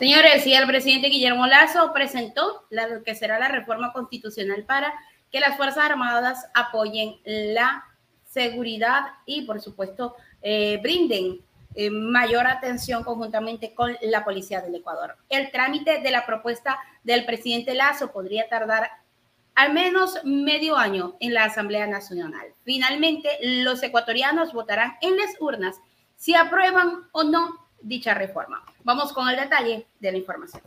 Señores, y el presidente Guillermo Lazo presentó lo que será la reforma constitucional para que las Fuerzas Armadas apoyen la seguridad y, por supuesto, eh, brinden eh, mayor atención conjuntamente con la Policía del Ecuador. El trámite de la propuesta del presidente Lazo podría tardar al menos medio año en la Asamblea Nacional. Finalmente, los ecuatorianos votarán en las urnas si aprueban o no dicha reforma. Vamos con el detalle de la información.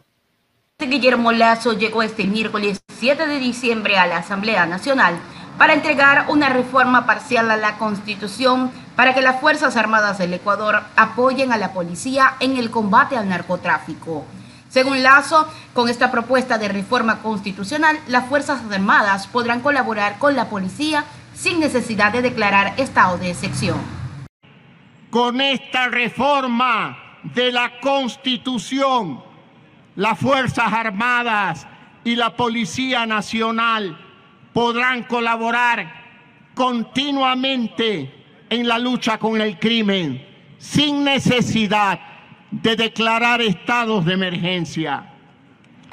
Guillermo Lazo llegó este miércoles 7 de diciembre a la Asamblea Nacional para entregar una reforma parcial a la Constitución para que las Fuerzas Armadas del Ecuador apoyen a la policía en el combate al narcotráfico. Según Lazo, con esta propuesta de reforma constitucional, las Fuerzas Armadas podrán colaborar con la policía sin necesidad de declarar estado de excepción. Con esta reforma de la Constitución, las Fuerzas Armadas y la Policía Nacional podrán colaborar continuamente en la lucha con el crimen, sin necesidad de declarar estados de emergencia.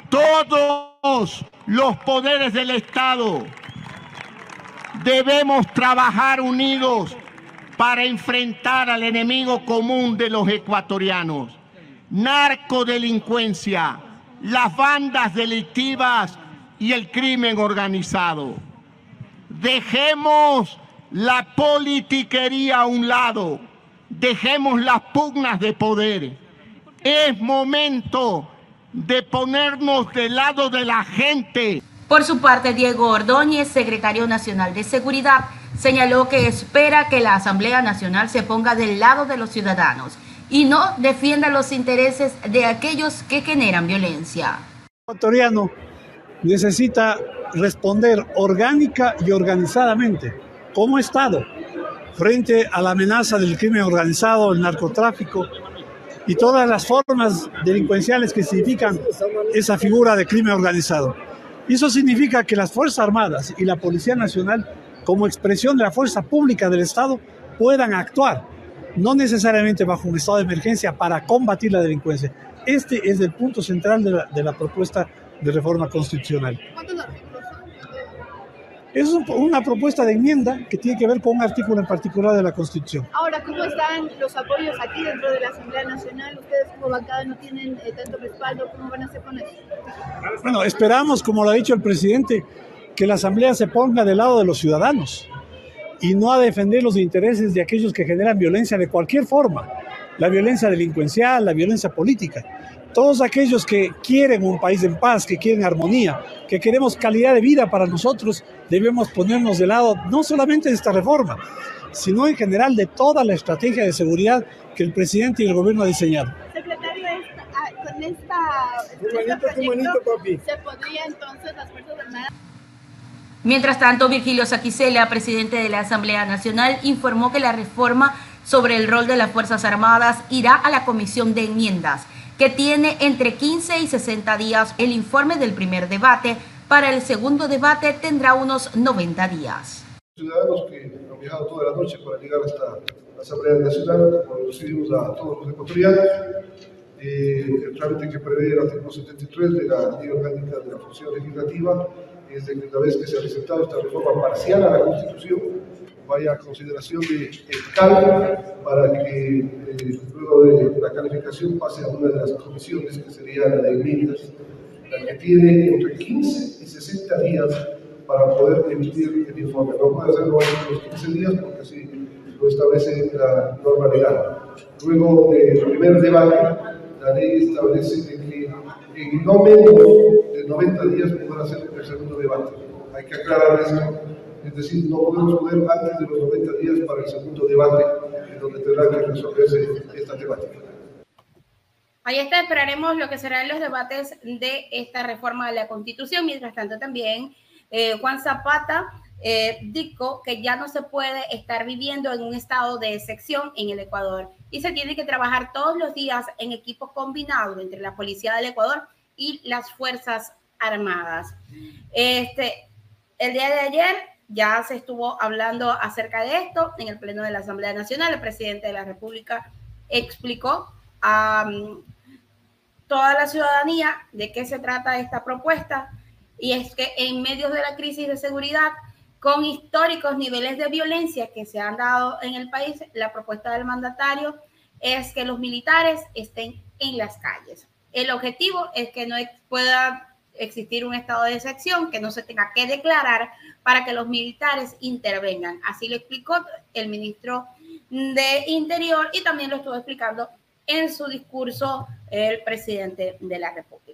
Todos los poderes del Estado debemos trabajar unidos para enfrentar al enemigo común de los ecuatorianos, narcodelincuencia, las bandas delictivas y el crimen organizado. Dejemos la politiquería a un lado, dejemos las pugnas de poder es momento de ponernos del lado de la gente. Por su parte, Diego Ordóñez, secretario nacional de Seguridad, señaló que espera que la Asamblea Nacional se ponga del lado de los ciudadanos y no defienda los intereses de aquellos que generan violencia. El ecuatoriano necesita responder orgánica y organizadamente como Estado frente a la amenaza del crimen organizado, el narcotráfico, y todas las formas delincuenciales que significan esa figura de crimen organizado. Eso significa que las Fuerzas Armadas y la Policía Nacional, como expresión de la fuerza pública del Estado, puedan actuar, no necesariamente bajo un estado de emergencia para combatir la delincuencia. Este es el punto central de la, de la propuesta de reforma constitucional. Es una propuesta de enmienda que tiene que ver con un artículo en particular de la Constitución. Ahora, ¿cómo están los apoyos aquí dentro de la Asamblea Nacional? Ustedes como bancada no tienen eh, tanto respaldo, ¿cómo van a hacer con eso? Bueno, esperamos, como lo ha dicho el presidente, que la Asamblea se ponga del lado de los ciudadanos y no a defender los intereses de aquellos que generan violencia de cualquier forma, la violencia delincuencial, la violencia política. Todos aquellos que quieren un país en paz, que quieren armonía, que queremos calidad de vida para nosotros, debemos ponernos de lado no solamente de esta reforma, sino en general de toda la estrategia de seguridad que el presidente y el gobierno han diseñado. Secretario, ah, con esta, ¿se podría entonces las Fuerzas Armadas... Mientras tanto, Virgilio Saquicela, presidente de la Asamblea Nacional, informó que la reforma sobre el rol de las Fuerzas Armadas irá a la Comisión de Enmiendas que tiene entre 15 y 60 días el informe del primer debate. Para el segundo debate tendrá unos 90 días. Ciudadanos que han viajado toda la noche para llegar a esta Asamblea Nacional, como recibimos a todos los ecuatorianos, eh, el trámite que prevé el artículo 73 de la Ley Orgánica de la Función Legislativa es de que una vez que se ha presentado esta reforma parcial a la Constitución, vaya a consideración de cambio para que eh, luego de la calificación pase a una de las comisiones que sería la de enmiendas, la que tiene entre 15 y 60 días para poder emitir el informe. No puede hacerlo antes de los 15 días porque así lo establece la normalidad. Luego del primer debate, la ley establece que en no menos 90 días podrá hacer el segundo debate. Hay que aclarar esto es decir, no podemos poner antes de los 90 días para el segundo debate, en donde tendrá que resolverse esta temática. Ahí está, esperaremos lo que serán los debates de esta reforma de la Constitución. Mientras tanto, también eh, Juan Zapata eh, dijo que ya no se puede estar viviendo en un estado de excepción en el Ecuador y se tiene que trabajar todos los días en equipo combinado entre la Policía del Ecuador y las Fuerzas Armadas. Este, el día de ayer ya se estuvo hablando acerca de esto en el Pleno de la Asamblea Nacional. El presidente de la República explicó toda la ciudadanía de qué se trata esta propuesta y es que en medio de la crisis de seguridad, con históricos niveles de violencia que se han dado en el país, la propuesta del mandatario es que los militares estén en las calles. El objetivo es que no pueda existir un estado de excepción, que no se tenga que declarar para que los militares intervengan. Así lo explicó el ministro de Interior y también lo estuvo explicando en su discurso el presidente de la República.